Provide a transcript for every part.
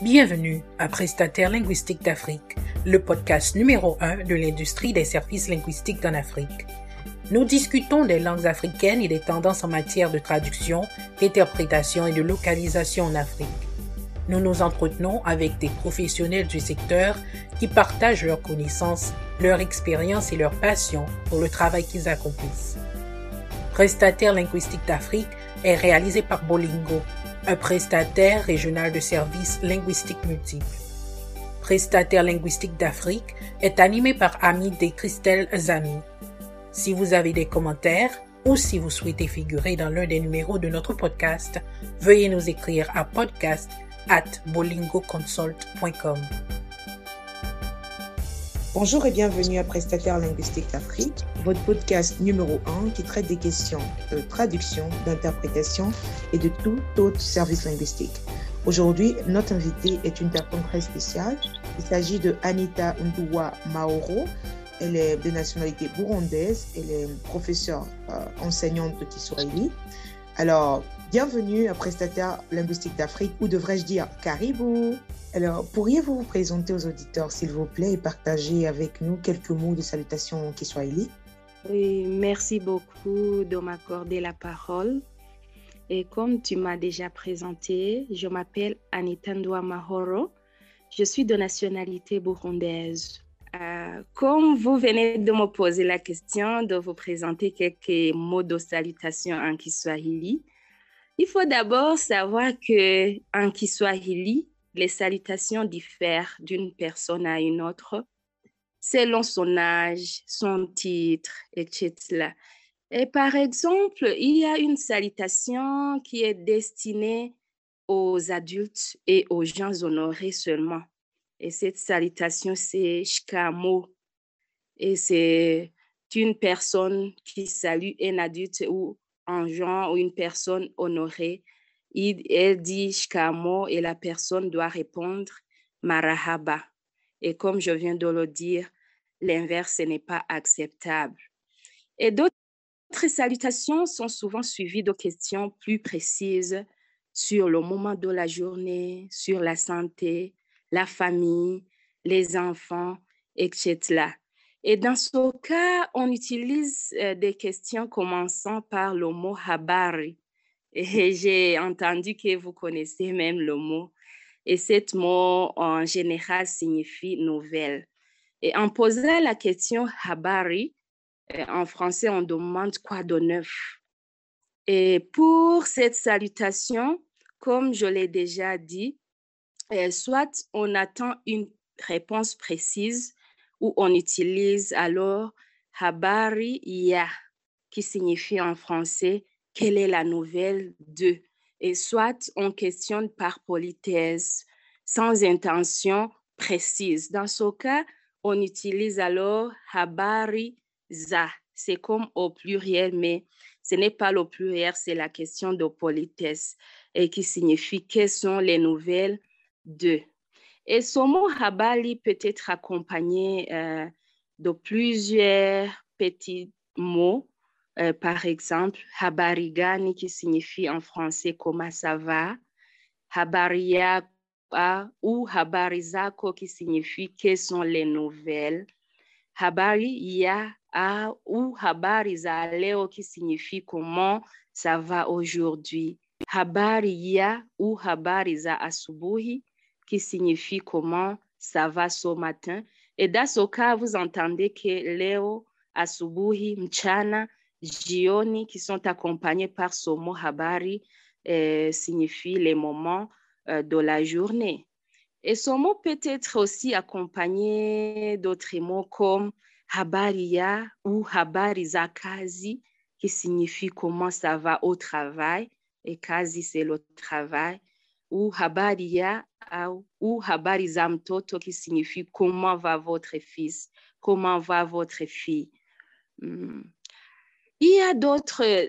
Bienvenue à Prestataire linguistique d'Afrique, le podcast numéro 1 de l'industrie des services linguistiques en Afrique. Nous discutons des langues africaines et des tendances en matière de traduction, d'interprétation et de localisation en Afrique. Nous nous entretenons avec des professionnels du secteur qui partagent leurs connaissances, leur expérience et leur passion pour le travail qu'ils accomplissent. Prestataire linguistique d'Afrique est réalisé par Bolingo, un prestataire régional de services linguistiques multiples. Prestataire linguistique d'Afrique est animé par Ami et Christelle Zami. Si vous avez des commentaires ou si vous souhaitez figurer dans l'un des numéros de notre podcast, veuillez nous écrire à podcast at bolingoconsult.com. Bonjour et bienvenue à Prestataire linguistique d'Afrique, votre podcast numéro 1 qui traite des questions de traduction, d'interprétation et de tout autre service linguistique. Aujourd'hui, notre invitée est une personne très spéciale. Il s'agit de Anita Ndouwa Maoro. Elle est de nationalité burundaise. Elle est professeure euh, enseignante de Kiswahili. Alors, bienvenue à Prestataire linguistique d'Afrique, ou devrais-je dire Caribou. Alors, pourriez-vous vous présenter aux auditeurs, s'il vous plaît, et partager avec nous quelques mots de salutation en Kiswahili Oui, merci beaucoup de m'accorder la parole. Et comme tu m'as déjà présenté, je m'appelle Anita Ndwa Mahoro. Je suis de nationalité burundaise. Euh, comme vous venez de me poser la question de vous présenter quelques mots de salutation en Kiswahili, il faut d'abord savoir que en Kiswahili, les salutations diffèrent d'une personne à une autre selon son âge, son titre, etc. Et par exemple, il y a une salutation qui est destinée aux adultes et aux gens honorés seulement. Et cette salutation, c'est shkamo. Et c'est une personne qui salue un adulte ou un genre ou une personne honorée. Il, elle dit shkamo et la personne doit répondre marahaba. Et comme je viens de le dire, l'inverse n'est pas acceptable. Et d'autres salutations sont souvent suivies de questions plus précises sur le moment de la journée, sur la santé, la famille, les enfants, etc. Et dans ce cas, on utilise euh, des questions commençant par le mot habari. Et j'ai entendu que vous connaissez même le mot. Et ce mot, en général, signifie nouvelle. Et en posant la question habari, euh, en français, on demande quoi de neuf. Et pour cette salutation, comme je l'ai déjà dit, euh, soit on attend une réponse précise ou on utilise alors habari ya, qui signifie en français quelle est la nouvelle de? Et soit on questionne par politesse, sans intention précise. Dans ce cas, on utilise alors habari za. C'est comme au pluriel, mais ce n'est pas le pluriel, c'est la question de politesse et qui signifie quelles sont les nouvelles de? Et ce mot habali peut être accompagné euh, de plusieurs petits mots. Euh, par exemple, habarigani qui signifie en français comment ça va. Habaria ou habarizako qui signifie quelles sont les nouvelles. Habari ou habari za leo qui signifie comment ça va aujourd'hui. Habari ya ou habari za asubuhi qui signifie comment ça va ce matin. Et dans ce cas, vous entendez que leo, asubuhi, mchana, jioni, qui sont accompagnés par ce mot habari, euh, signifie les moments euh, de la journée. Et ce mot peut être aussi accompagné d'autres mots comme habariya ou habari za kazi, qui signifie comment ça va au travail. Et kazi, c'est le travail. Ou habariya ou habari za mtoto, qui signifie comment va votre fils, comment va votre fille. Hmm. Il y a d'autres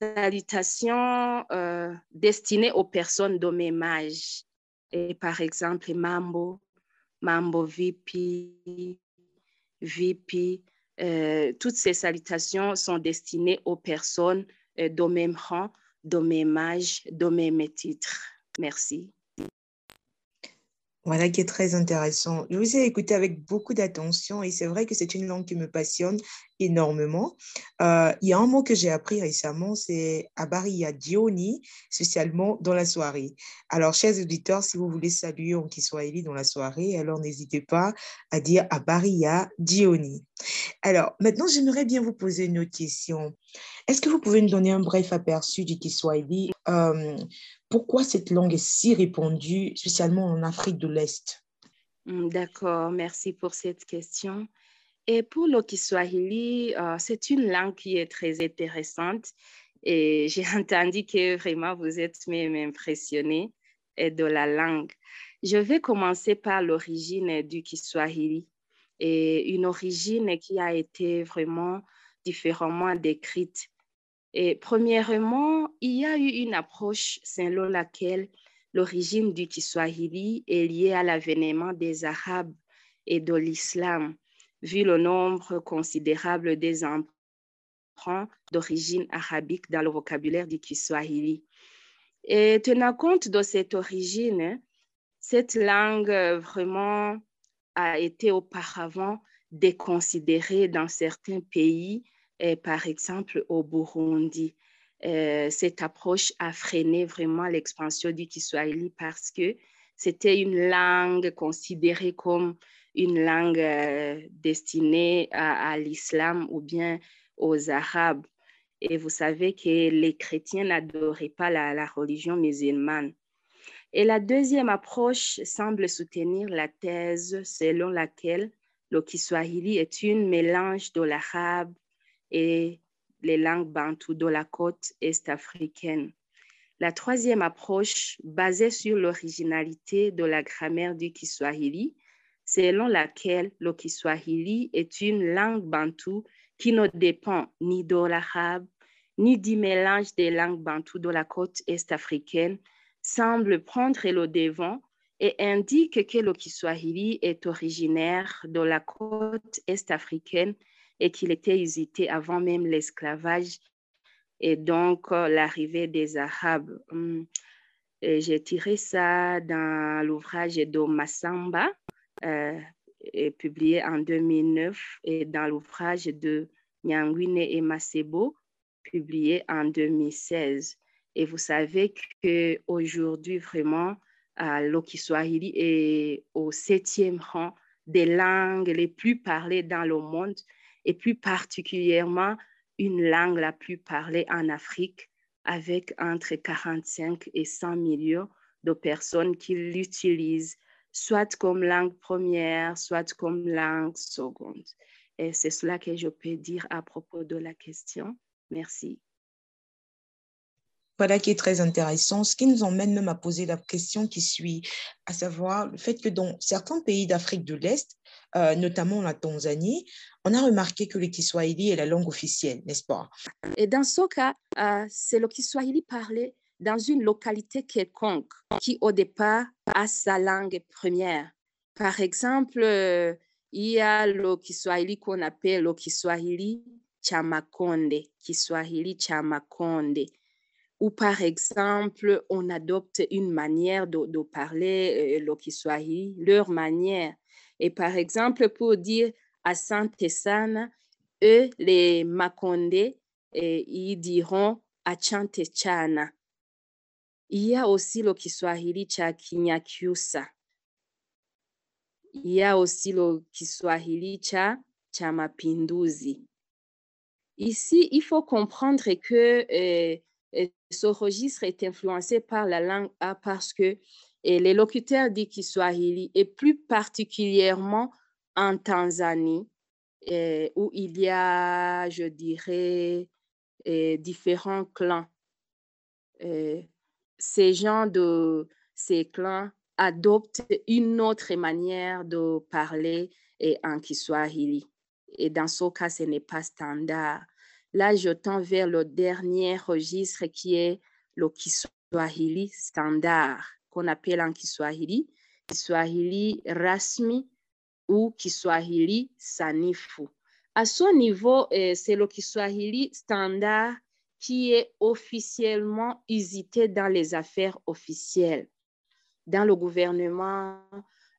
salutations euh, destinées aux personnes de même âge. Et par exemple, Mambo, Mambo VP, VP. Euh, toutes ces salutations sont destinées aux personnes euh, de même rang, de même âge, de même titre. Merci. Voilà qui est très intéressant. Je vous ai écouté avec beaucoup d'attention et c'est vrai que c'est une langue qui me passionne énormément. Euh, il y a un mot que j'ai appris récemment, c'est Abariya Dioni, spécialement dans la soirée. Alors, chers auditeurs, si vous voulez saluer en Kiswahili dans la soirée, alors n'hésitez pas à dire Abariya Dioni. Alors, maintenant, j'aimerais bien vous poser une autre question. Est-ce que vous pouvez nous donner un bref aperçu du Kiswahili? Euh, pourquoi cette langue est si répandue, spécialement en Afrique de l'Est? Hmm, D'accord, merci pour cette question. Et pour le Kiswahili, euh, c'est une langue qui est très intéressante et j'ai entendu que vraiment vous êtes même impressionné de la langue. Je vais commencer par l'origine du Kiswahili et une origine qui a été vraiment différemment décrite et premièrement, il y a eu une approche selon laquelle l'origine du Kiswahili est liée à l'avènement des Arabes et de l'islam, vu le nombre considérable des emprunts d'origine arabique dans le vocabulaire du Kiswahili. Et tenant compte de cette origine, cette langue vraiment a été auparavant déconsidérée dans certains pays par exemple au Burundi. Euh, cette approche a freiné vraiment l'expansion du Kiswahili parce que c'était une langue considérée comme une langue euh, destinée à, l'islam ou bien aux Arabes. Et vous savez que les chrétiens n'adoraient pas la, la, religion musulmane. Et la deuxième approche semble soutenir la thèse selon laquelle le Kiswahili est un mélange de l'arabe, et les langues bantoues de la côte est africaine. La troisième approche, basée sur l'originalité de la grammaire du Kiswahili, selon laquelle le Kiswahili est une langue bantoue qui ne dépend ni de l'arabe, ni du mélange des langues bantoues de la côte est africaine, semble prendre le devant et indique que le Kiswahili est originaire de la côte est africaine et qu'il était usité avant même l'esclavage et donc euh, l'arrivée des Arabes. Hum, j'ai tiré ça dans l'ouvrage de Massamba, euh, publié en 2009, et dans l'ouvrage de Nyangwine et Masebo, publié en 2016. Et vous savez qu'aujourd'hui, vraiment, l'Okiswahili est au septième rang des langues les plus parlées dans le monde et plus particulièrement une langue la plus parlée en Afrique avec entre 45 et 100 millions de personnes qui l'utilisent, soit comme langue première, soit comme langue seconde. Et c'est cela que je peux dire à propos de la question. Merci. Voilà qui est très intéressant, ce qui nous emmène même à poser la question qui suit, à savoir le fait que dans certains pays d'Afrique de l'Est, euh, notamment la Tanzanie, on a remarqué que le Kiswahili est la langue officielle, n'est-ce pas? Et dans ce cas, euh, c'est le Kiswahili parlé dans une localité quelconque qui au départ a sa langue première. Par exemple, euh, il y a le Kiswahili qu'on appelle le Kiswahili Chamakonde, Kiswahili Chamakonde ou par exemple, on adopte une manière de, parler euh, leur manière. Et par exemple, pour dire à Sana, eux, les Makonde, ils diront Chana. Il y a aussi le Kiswahili cha Kinyakyusa. Il y a aussi le Kiswahili cha Mapinduzi. Ici, il faut comprendre que euh, ce registre est influencé par la langue A parce que les locuteurs du et plus particulièrement en Tanzanie, où il y a, je dirais, différents clans. ces gens de ces clans adoptent une autre manière de parler en Kiswahili. Et dans ce cas, ce n'est pas standard. Là, je tends vers le dernier registre qui est le Kiswahili standard, qu'on appelle en Kiswahili Kiswahili rasmi ou Kiswahili sanifu. À ce niveau, euh, c'est le Kiswahili standard qui est officiellement usité dans les affaires officielles. dans le gouvernement,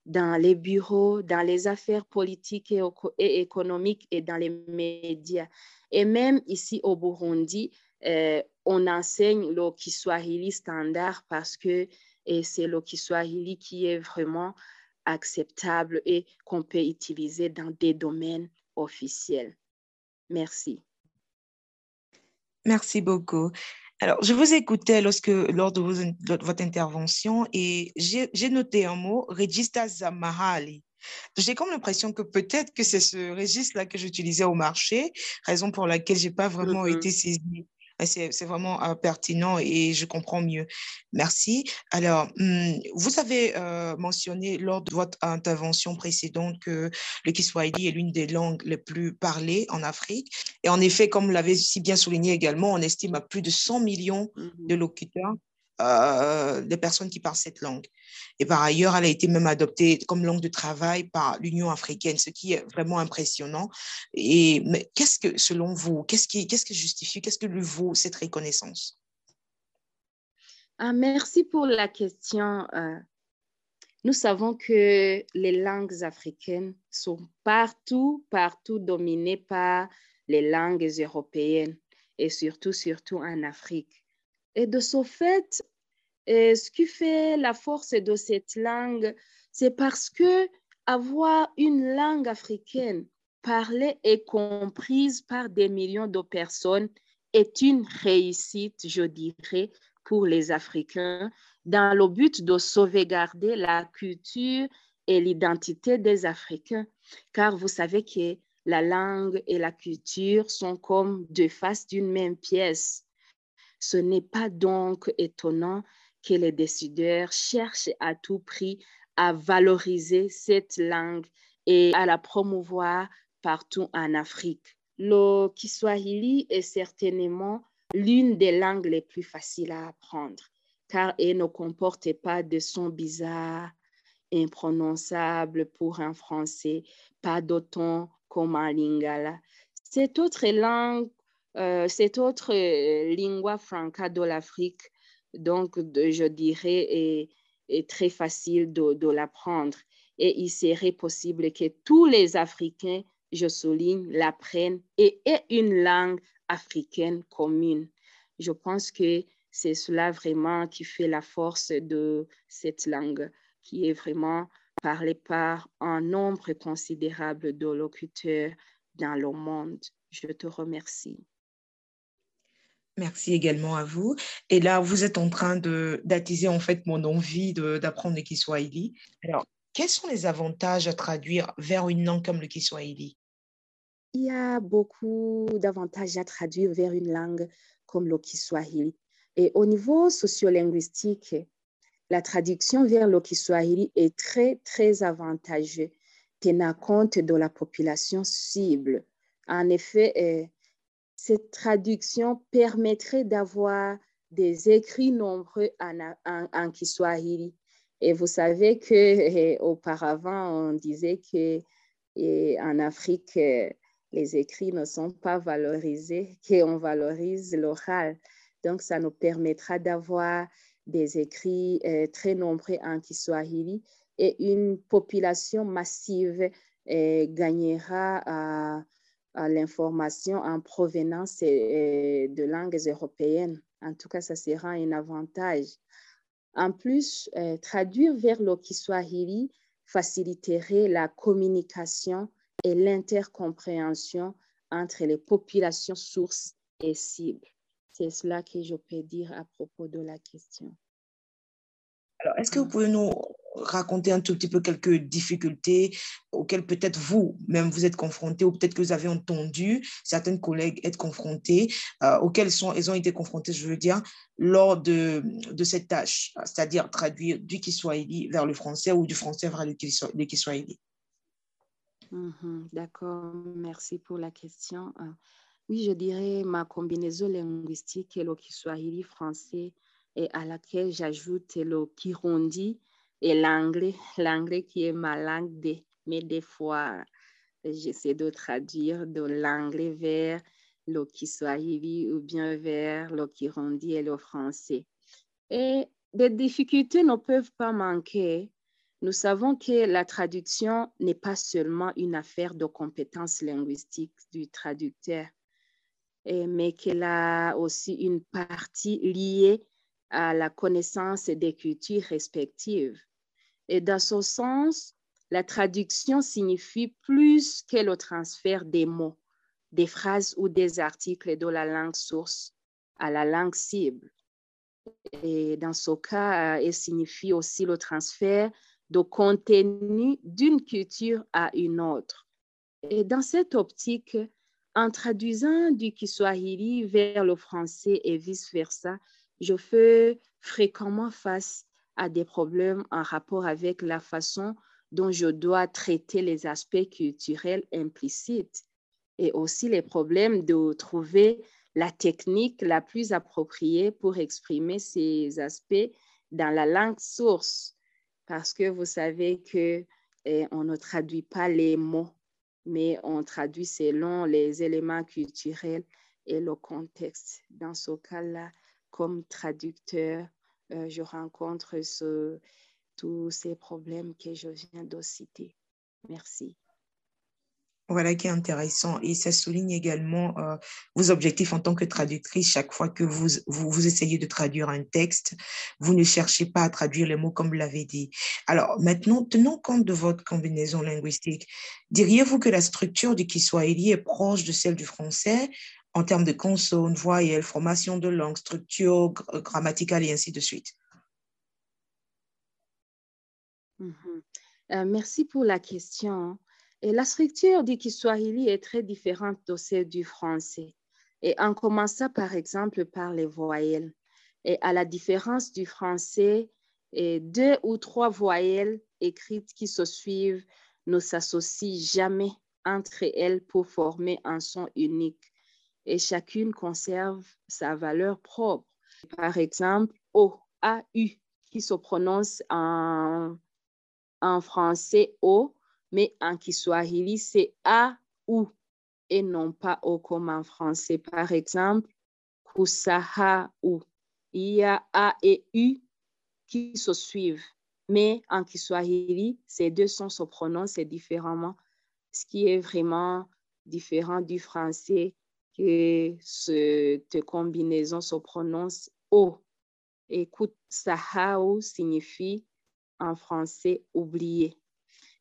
dans les bureaux, dans les affaires politiques et, économiques et dans les médias. Et même ici au Burundi, euh, on enseigne le Kiswahili standard parce que c'est le Kiswahili qui est vraiment acceptable et qu'on peut utiliser dans des domaines officiels. Merci. Merci beaucoup. Alors, je vous écoutais lorsque, lors de, votre intervention et j'ai noté un mot, registre Zamahali. J'ai comme l'impression que peut-être que c'est ce registre-là que j'utilisais au marché, raison pour laquelle je n'ai pas vraiment été saisie. C'est vraiment euh, pertinent et je comprends mieux. Merci. Alors, hmm, vous avez euh, mentionné lors de votre intervention précédente que le Kiswahili est l'une des langues les plus parlées en Afrique. Et en effet, comme vous l'avez si bien souligné également, on estime à plus de 100 millions de mmh locuteurs euh, des personnes qui parlent cette langue. Et par ailleurs, elle a été même adoptée comme langue de travail par l'Union africaine, ce qui est vraiment impressionnant. Et qu'est-ce que, selon vous, qu'est-ce qui, qu'est-ce qui justifie, qu'est-ce que lui vaut cette reconnaissance? Ah, Merci pour la question. Euh. nous savons que les langues africaines sont partout, partout dominées par les langues européennes et surtout, surtout en Afrique. Et de ce fait, ce qui fait la force de cette langue, c'est parce que avoir une langue africaine parlée et comprise par des millions de personnes est une réussite, je dirais, pour les Africains dans le but de sauvegarder la culture et l'identité des Africains. Car vous savez que la langue et la culture sont comme deux faces d'une même pièce. Ce n'est pas donc étonnant que les décideurs cherchent à tout prix à valoriser cette langue et à la promouvoir partout en Afrique. Le Kiswahili est certainement l'une des langues les plus faciles à apprendre car elle ne comporte pas de sons bizarres, imprononçables pour un français, pas d'autant comme un lingala. Cette autre langue cette autre euh, lingua franca de l'Afrique, donc je dirais, est, très facile de, l'apprendre. Et il serait possible que tous les Africains, je souligne, l'apprennent et aient une langue africaine commune. Je pense que c'est cela vraiment qui fait la force de cette langue, qui est vraiment parlée par un nombre considérable de locuteurs dans le monde. Je te remercie. Merci également à vous. Et là, vous êtes en train d'attiser en fait mon envie d'apprendre le Kiswahili. Alors, quels sont les avantages à traduire vers une langue comme le Kiswahili? Il y a beaucoup d'avantages à traduire vers une langue comme le Kiswahili. Et au niveau sociolinguistique, la traduction vers le Kiswahili est très, très avantageuse, tenant compte de la population cible. En effet, euh, cette traduction permettrait d'avoir des écrits nombreux en, Kiswahili. Et vous savez que auparavant on disait que en Afrique eh, les écrits ne sont pas valorisés, qu'on valorise l'oral. Donc ça nous permettra d'avoir des écrits très nombreux en Kiswahili et une population massive gagnera à l'information en provenance euh, de langues européennes. En tout cas, ça sera un avantage. En plus, euh, traduire vers le Kiswahili faciliterait la communication et l'intercompréhension entre les populations sources et cibles. C'est cela que je peux dire à propos de la question. Alors, est-ce que vous pouvez nous raconter un tout petit peu quelques difficultés auxquelles peut-être vous, même vous êtes confrontés, ou peut-être que vous avez entendu certaines collègues être confrontés, euh, auxquelles sont, elles ont été confrontées, je veux dire, lors de, de cette tâche, c'est-à-dire traduire du Kiswahili vers le français ou du français vers le, Kiswahili. Mhm, d'accord, merci pour la question. Euh, oui, je dirais ma combinaison linguistique est le Kiswahili français et à laquelle j'ajoute le Kirundi et l'anglais, l'anglais qui est ma langue, de, mais des fois, j'essaie de traduire de l'anglais vers le Kiswahili ou bien vers le Kirundi et le français. Et des difficultés ne peuvent pas manquer. Nous savons que la traduction n'est pas seulement une affaire de compétences linguistiques du traducteur, mais qu'elle a aussi une partie liée à la connaissance des cultures respectives. Et dans ce sens, la traduction signifie plus que le transfert des mots, des phrases ou des articles de la langue source à la langue cible. Et dans ce cas, elle signifie aussi le transfert de contenu d'une culture à une autre. Et dans cette optique, en traduisant du Kiswahili vers le français et vice-versa, je fais fréquemment face à des problèmes en rapport avec la façon dont je dois traiter les aspects culturels implicites et aussi les problèmes de trouver la technique la plus appropriée pour exprimer ces aspects dans la langue source parce que vous savez que eh, on ne traduit pas les mots, mais on traduit selon les éléments culturels et le contexte. Dans ce cas-là, comme traducteur, euh, je rencontre tous ces problèmes que je viens de citer. Merci. Voilà qui est intéressant. Et ça souligne également euh, vos objectifs en tant que traductrice. Chaque fois que vous, vous, essayez de traduire un texte, vous ne cherchez pas à traduire les mots comme vous l'avez dit. Alors maintenant, tenons compte de votre combinaison linguistique. Diriez-vous que la structure du Kiswahili est proche de celle du français en termes de consonnes, voyelles, formation de langue, structure grammaticale et ainsi de suite? Mm-hmm. Euh, merci pour la question. La structure du Kiswahili est très différente de celle du français. Et en commençant par exemple par les voyelles. Et à la différence du français, deux ou trois voyelles écrites qui se suivent ne s'associent jamais entre elles pour former un son unique. Et chacune conserve sa valeur propre. Par exemple, O, A, U, qui se prononce en, en français O, mais en Kiswahili, c'est A ou et non pas O comme en français. Par exemple, ou. Il y a A et U qui se suivent. Mais en Kiswahili, ces deux sons se prononcent différemment, ce qui est vraiment différent du français, que cette combinaison se prononce O. Et ou signifie en français oublier.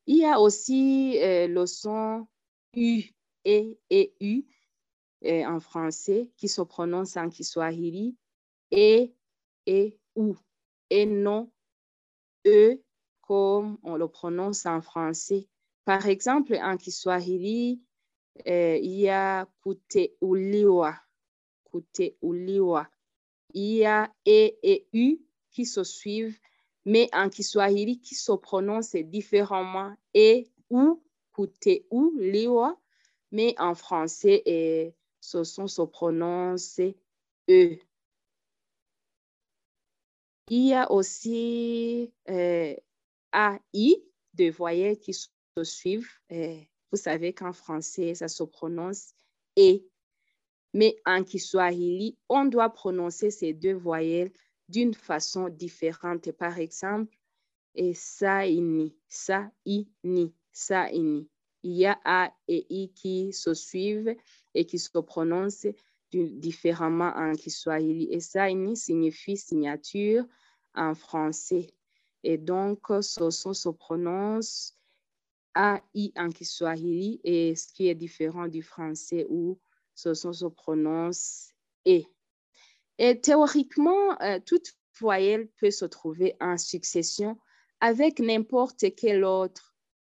Il y a aussi euh, le son U, E et U euh, en français qui se prononce en Kiswahili et et ou et non E comme on le prononce en français. Par exemple, en Kiswahili, il y a kute uliwa, kute uliwa. Il y a E et U qui se suivent mais en Kiswahili qui se prononce différemment et ou, kute ou, liwa, mais en français, et ce son se prononce e. Il y a aussi euh, AI, de voyelles qui se suivent. Euh, vous savez qu'en français, ça se prononce E. Mais en Kiswahili, on doit prononcer ces deux voyelles d'une façon différente. Par exemple, et ça, ini, ça, ini, ça, ini. Il y a A et I qui se suivent et qui se prononcent différemment en Kiswahili. Et ça, ini signifie signature en français. Et donc, ce son se prononce A-I en Kiswahili et ce qui est différent du français où ce son se prononce E. Et théoriquement, euh, toute voyelle peut se trouver en succession avec n'importe quelle autre.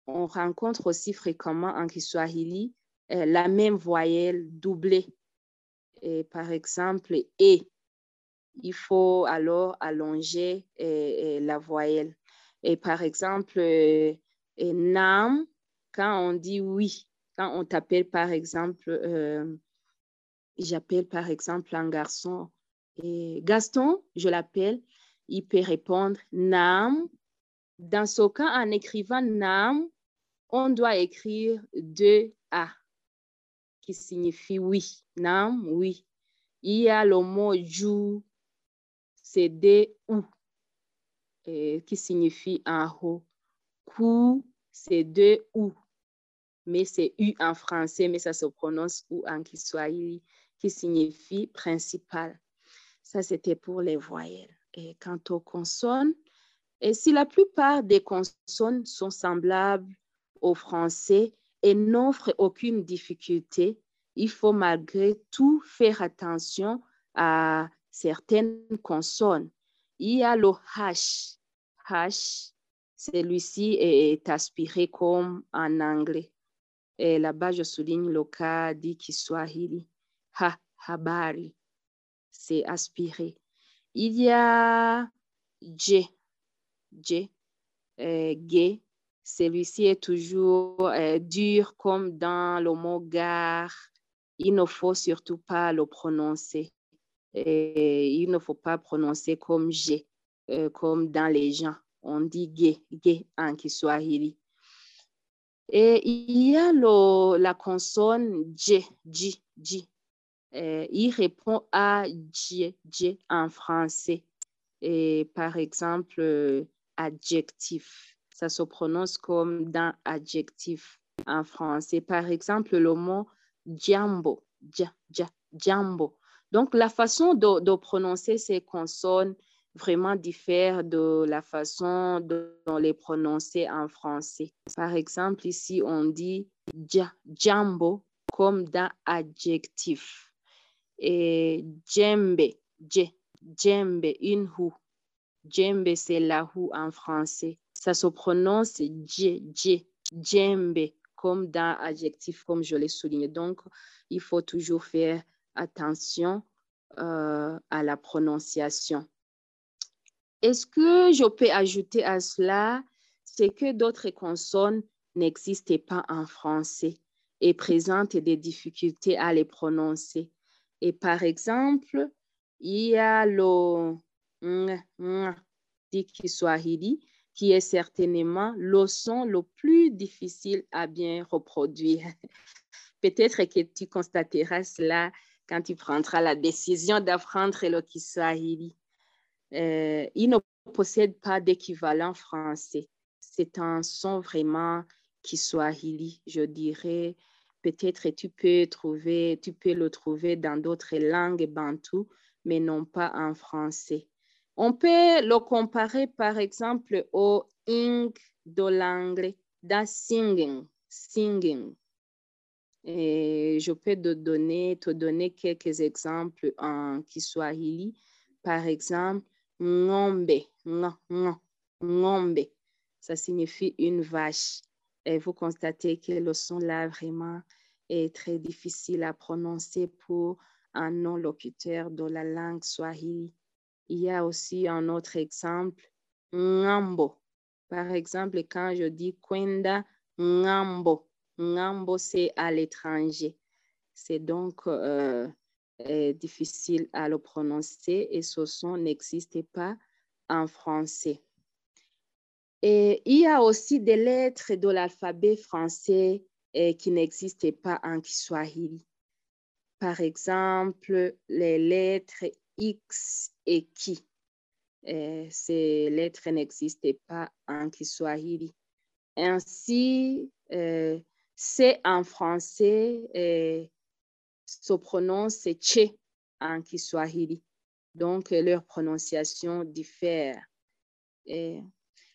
On rencontre aussi fréquemment en Kiswahili euh, la même voyelle doublée. Et par exemple, E. Il faut alors allonger euh, la voyelle. Et par exemple, nam, quand on dit oui, quand on t'appelle par exemple, j'appelle par exemple un garçon et Gaston, je l'appelle, il peut répondre Nam. Dans ce cas, en écrivant Nam, on doit écrire deux A, qui signifie oui. Nam, oui. Il y a le mot jou, c'est D ou. qui signifie en haut. Ku, c'est deux ou, mais c'est U en français, mais ça se prononce ou en Kiswahili, qui signifie principal. Ça, c'était pour les voyelles. Et quant aux consonnes, et si la plupart des consonnes sont semblables au français et n'offrent aucune difficulté, il faut malgré tout faire attention à certaines consonnes. Il y a le H. H, celui-ci est aspiré comme en anglais. Et là-bas, je souligne le cas dit Kiswahili. Ha, habari, c'est aspiré. Il y a J, J, euh, G. Celui-ci est toujours euh, dur comme dans le mot gare. Il ne faut surtout pas le prononcer. Et il ne faut pas prononcer comme G, euh, comme dans les gens. On dit G, G en Kiswahili. Et il y a la consonne J, J, J. il répond à J, J en français. Et par exemple, adjectif. Ça se prononce comme dans adjectif en français. Par exemple, le mot jambo, jambo. Donc, la façon de, prononcer ces consonnes vraiment diffère de la façon dont les prononcer en français. Par exemple, ici, on dit jambo comme dans adjectif. Et djembe, djembe, une houe. Djembe, c'est la roue en français. Ça se prononce dje, dje, djembe, comme dans adjectif, comme je l'ai souligné. Donc, il faut toujours faire attention euh, à la prononciation. Est-ce que je peux ajouter à cela, c'est que d'autres consonnes n'existaient pas en français et présentent des difficultés à les prononcer? Et par exemple, il y a le dit Kiswahili, qui est certainement le son le plus difficile à bien reproduire. Peut-être que tu constateras cela quand tu prendras la décision d'apprendre le Kiswahili. Euh, il ne possède pas d'équivalent français. C'est un son vraiment Kiswahili, je dirais. Peut-être tu peux trouver, tu peux le trouver dans d'autres langues bantou, mais non pas en français. On peut le comparer par exemple au ing de l'anglais, dans singing, singing. Je peux te donner, te donner quelques exemples en Kiswahili. Par exemple, ngombe, ngombe. Ça signifie une vache. Et vous constatez que le son là vraiment est très difficile à prononcer pour un non-locuteur de la langue swahili. Il y a aussi un autre exemple, ngambo. Par exemple, quand je dis kwenda ngambo, ngambo c'est à l'étranger. C'est donc euh, difficile à le prononcer et ce son n'existe pas en français. Et il y a aussi des lettres de l'alphabet français euh, qui n'existent pas en Kiswahili. Par exemple, les lettres X et qui. Euh, ces lettres n'existaient pas en Kiswahili. Ainsi, euh, c'est en français se prononce Tche en Kiswahili. Donc, leur prononciation diffère.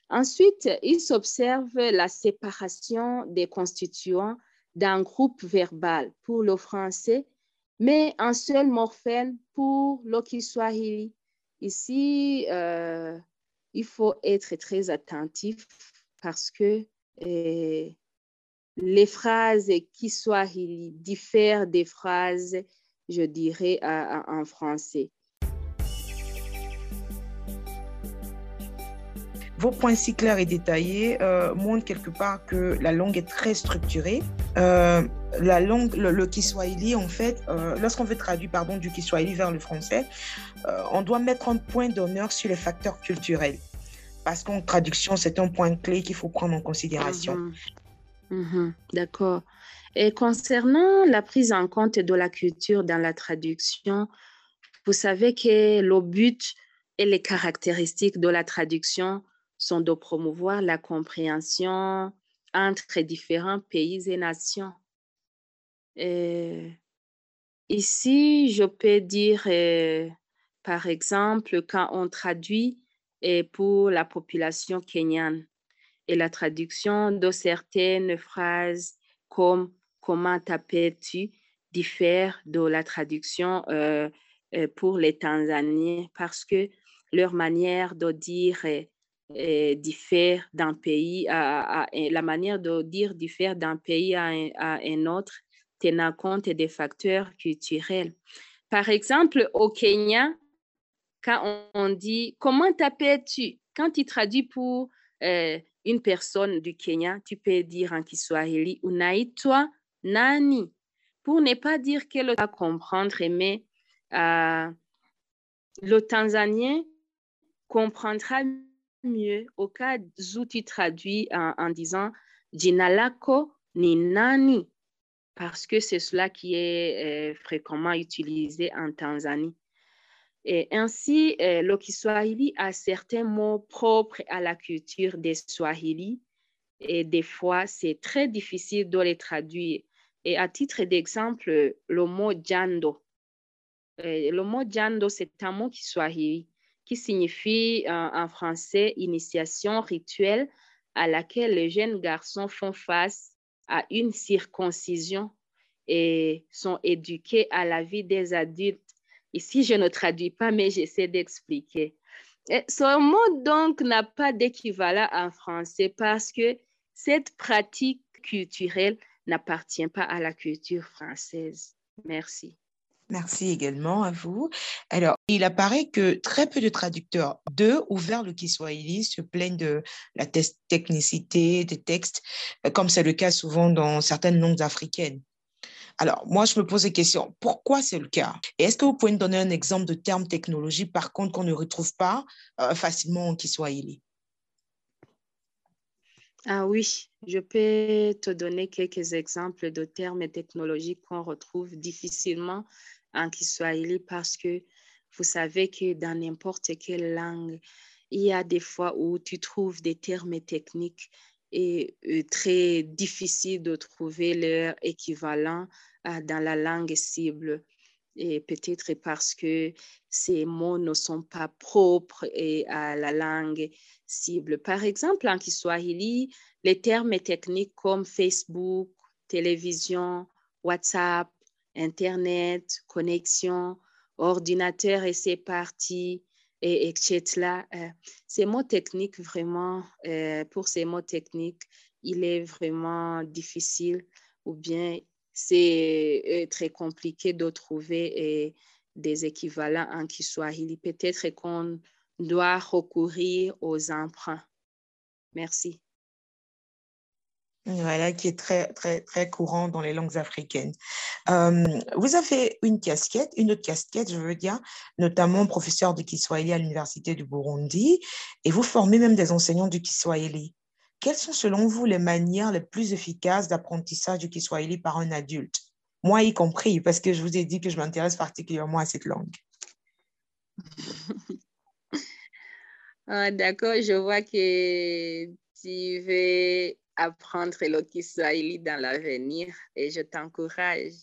ensuite, il s'observe la séparation des constituants d'un groupe verbal. Pour le français, mais un seul morphème pour le Kiswahili. Ici, euh, il faut être très attentif parce que euh, les phrases Kiswahili diffèrent des phrases, je dirais, en français. Vos points si clairs et détaillés euh, montrent quelque part que la langue est très structurée. Euh, la langue, le, Kiswahili, en fait, euh, lorsqu'on veut traduire pardon, du Kiswahili vers le français, on doit mettre un point d'honneur sur les facteurs culturels. Parce qu'en traduction, c'est un point clé qu'il faut prendre en considération. Mhm. Mhm. D'accord. Et concernant la prise en compte de la culture dans la traduction, vous savez que le but Et les caractéristiques de la traduction sont de promouvoir la compréhension entre différents pays et nations. ici, je peux dire, euh, par exemple, quand on traduit pour la population kenyane et la traduction de certaines phrases comme comment t'appelles-tu diffère de la traduction euh, pour les Tanzaniens parce que leur manière de dire diffère d'un pays à, la manière de dire diffère d'un pays à un, autre, tenant compte des facteurs culturels. Par exemple, au Kenya, quand on, dit comment t'appelles-tu, quand tu traduis pour euh, une personne du Kenya, tu peux dire en Kiswahili, unaitwa nani, pour ne pas dire qu'elle va comprendre, mais euh, le Tanzanien comprendra mieux au cas où tu traduis en, disant Jinalako ni nani, parce que c'est cela qui est euh, fréquemment utilisé en Tanzanie. Ainsi, euh, le Kiswahili a certains mots propres à la culture des Swahili et des fois, c'est très difficile de les traduire. Et à titre d'exemple, le mot jando. Euh, le mot jando, c'est un mot Kiswahili qui signifie en français initiation rituelle à laquelle les jeunes garçons font face à une circoncision et sont éduqués à la vie des adultes. Ici, je ne traduis pas, mais j'essaie d'expliquer. Ce mot, donc, n'a pas d'équivalent en français parce que cette pratique culturelle n'appartient pas à la culture française. Merci. Merci également à vous. Alors, il apparaît que très peu de traducteurs de ou vers le Kiswahili se plaignent de la technicité des textes, euh, comme c'est le cas souvent dans certaines langues africaines. Alors, moi, je me pose des questions. Pourquoi c'est le cas? Et est-ce que vous pouvez me donner un exemple de terme technologie, par contre, qu'on ne retrouve pas euh, facilement en Kiswahili ah oui, je peux te donner quelques exemples de termes technologiques qu'on retrouve difficilement en Kiswahili parce que vous savez que dans n'importe quelle langue, il y a des fois où tu trouves des termes techniques et euh, très difficiles de trouver leur équivalent euh, dans la langue cible. Et peut-être parce que ces mots ne sont pas propres à la langue cible. Par exemple, en Kiswahili, les termes techniques comme Facebook, télévision, WhatsApp, Internet, connexion, ordinateur et ses parties, et, etc. Euh, ces mots techniques, vraiment, euh, pour ces mots techniques, il est vraiment difficile ou bien c'est euh, très compliqué de trouver des équivalents en Kiswahili. Peut-être qu'on doit recourir aux emprunts. Merci. Voilà, qui est très, très, très courant dans les langues africaines. Euh, vous avez une casquette, une autre casquette, je veux dire, notamment professeur de Kiswahili à l'Université du Burundi, et vous formez même des enseignants du Kiswahili. Quelles sont selon vous les manières les plus efficaces d'apprentissage du Kiswahili par un adulte? Moi y compris, parce que je vous ai dit que je m'intéresse particulièrement à cette langue. ah, D'accord, je vois que tu veux apprendre le Kiswahili dans l'avenir et je t'encourage.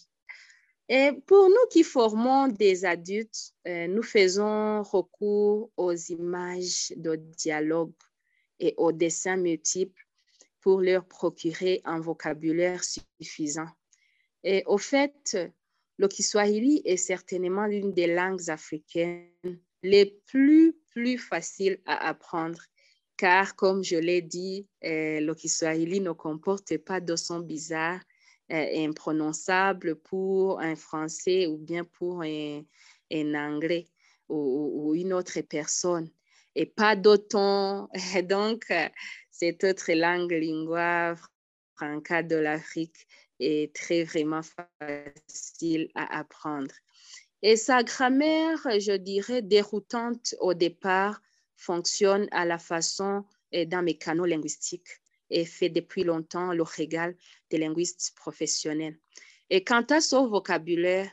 Et pour nous qui formons des adultes, euh, nous faisons recours aux images de dialogue et aux dessins multiples pour leur procurer un vocabulaire suffisant. Et au fait, le Kiswahili est certainement l'une des langues africaines les plus, plus faciles à apprendre car comme je l'ai dit, euh, le Kiswahili ne comporte pas de son bizarre euh, imprononçable pour un français ou bien pour un, anglais ou, une autre personne et pas d'autant. Donc, cette autre langue lingua franca de l'Afrique est très vraiment facile à apprendre. Et sa grammaire, je dirais, déroutante au départ, fonctionne à la façon et dans mes canaux linguistiques et fait depuis longtemps le régal des linguistes professionnels. Et quant à son vocabulaire,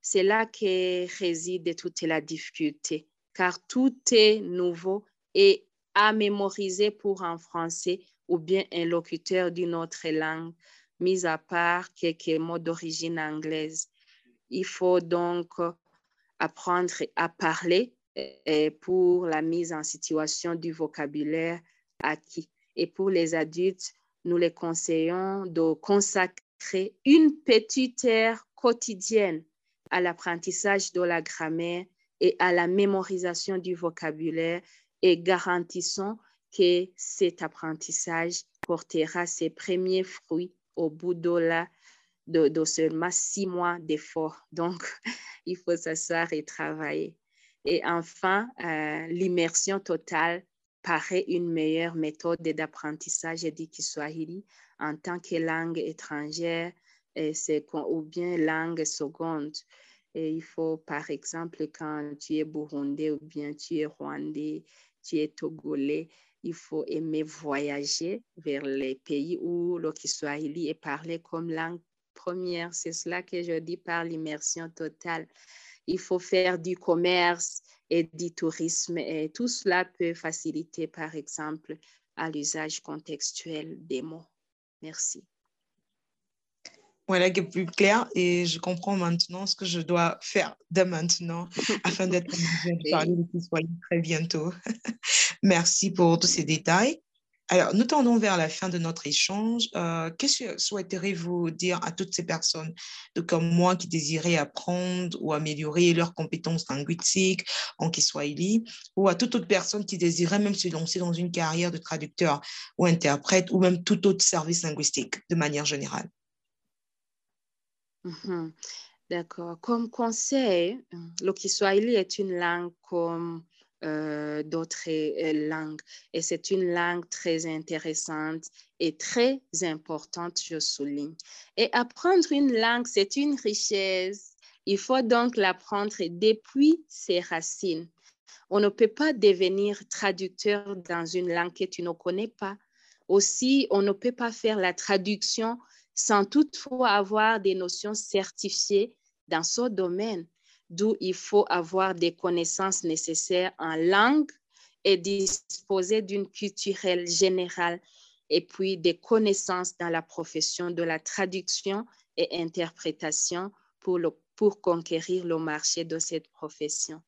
c'est là que réside toute la difficulté, car tout est nouveau et à mémoriser pour un français ou bien un locuteur d'une autre langue, mis à part quelques mots d'origine anglaise. Il faut donc apprendre à parler euh, pour la mise en situation du vocabulaire acquis. Et pour les adultes, nous les conseillons de consacrer une petite heure quotidienne à l'apprentissage de la grammaire et à la mémorisation du vocabulaire et garantissons que cet apprentissage portera ses premiers fruits au bout de, de, seulement six mois d'efforts. Donc, il faut s'asseoir et travailler. Et enfin, euh, l'immersion totale paraît une meilleure méthode d'apprentissage du Kiswahili en tant que langue étrangère et ou bien langue seconde. Il faut, par exemple, quand tu es burundais ou bien tu es rwandais, tu es togolais, il faut aimer voyager vers les pays où le Kiswahili est parlé comme langue première. C'est cela que je dis par l'immersion totale. Il faut faire du commerce et du tourisme et tout cela peut faciliter, par exemple, à l'usage contextuel des mots. Merci. Voilà qui est plus clair et je comprends maintenant ce que je dois faire de maintenant afin d'être de parler de Kiswahili très bientôt. Merci pour tous ces détails. Alors, nous tendons vers la fin de notre échange. Euh, que souhaiteriez-vous dire à toutes ces personnes comme moi qui désiraient apprendre ou améliorer leurs compétences linguistiques en Kiswahili ou à toute autre personne qui désirait même se lancer dans une carrière de traducteur ou interprète ou même tout autre service linguistique de manière générale? Mhm. D'accord. Comme conseil, le Kiswahili est une langue comme euh, d'autres euh, langues et c'est une langue très intéressante et très importante, je souligne. Et apprendre une langue, c'est une richesse. Il faut donc l'apprendre depuis ses racines. On ne peut pas devenir traducteur dans une langue que tu ne connais pas. Aussi, on ne peut pas faire la traduction sans toutefois avoir des notions certifiées dans ce domaine, d'où il faut avoir des connaissances nécessaires en langue et disposer d'une culturelle générale et puis des connaissances dans la profession de la traduction et interprétation pour, pour conquérir le marché de cette profession.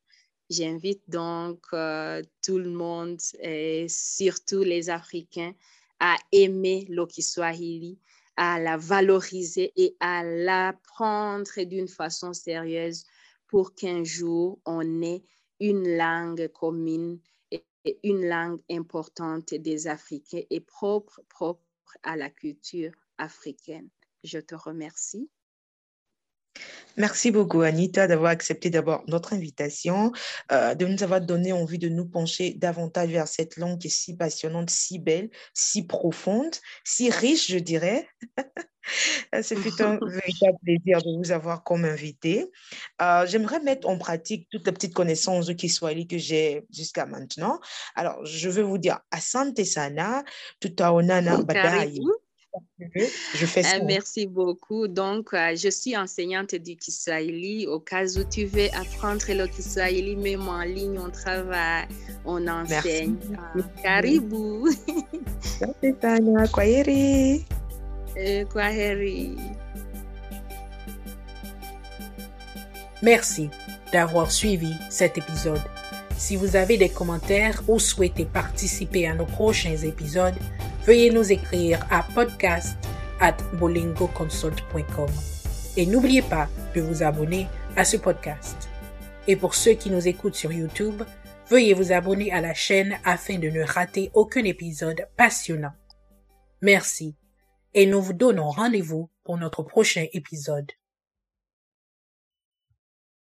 J'invite donc euh, tout le monde et surtout les Africains à aimer le Kiswahili à la valoriser et à l'apprendre d'une façon sérieuse pour qu'un jour on ait une langue commune et une langue importante des Africains et propre, propre à la culture africaine. Je te remercie. Merci beaucoup, Anita, d'avoir accepté d'abord notre invitation, euh, de nous avoir donné envie de nous pencher davantage vers cette langue qui est si passionnante, si belle, si profonde, si riche, je dirais. C'est plutôt un véritable plaisir de vous avoir comme invité. Euh, j'aimerais mettre en pratique toutes les petites connaissances de Kiswahili que j'ai jusqu'à maintenant. Alors, je veux vous dire Asante Sana, Tutaonana Badai. Je fais ça. Euh, merci beaucoup. Donc, euh, je suis enseignante du Kiswahili. Au cas où tu veux apprendre le Kiswahili, même en ligne, on travaille, on enseigne. Uh, karibu. Kwaheri. Eh, kwaheri. Merci d'avoir suivi cet épisode. Si vous avez des commentaires ou souhaitez participer à nos prochains épisodes, veuillez nous écrire à podcast at bolingoconsult.com. Et n'oubliez pas de vous abonner à ce podcast. Et pour ceux qui nous écoutent sur YouTube, veuillez vous abonner à la chaîne afin de ne rater aucun épisode passionnant. Merci. Et nous vous donnons rendez-vous pour notre prochain épisode.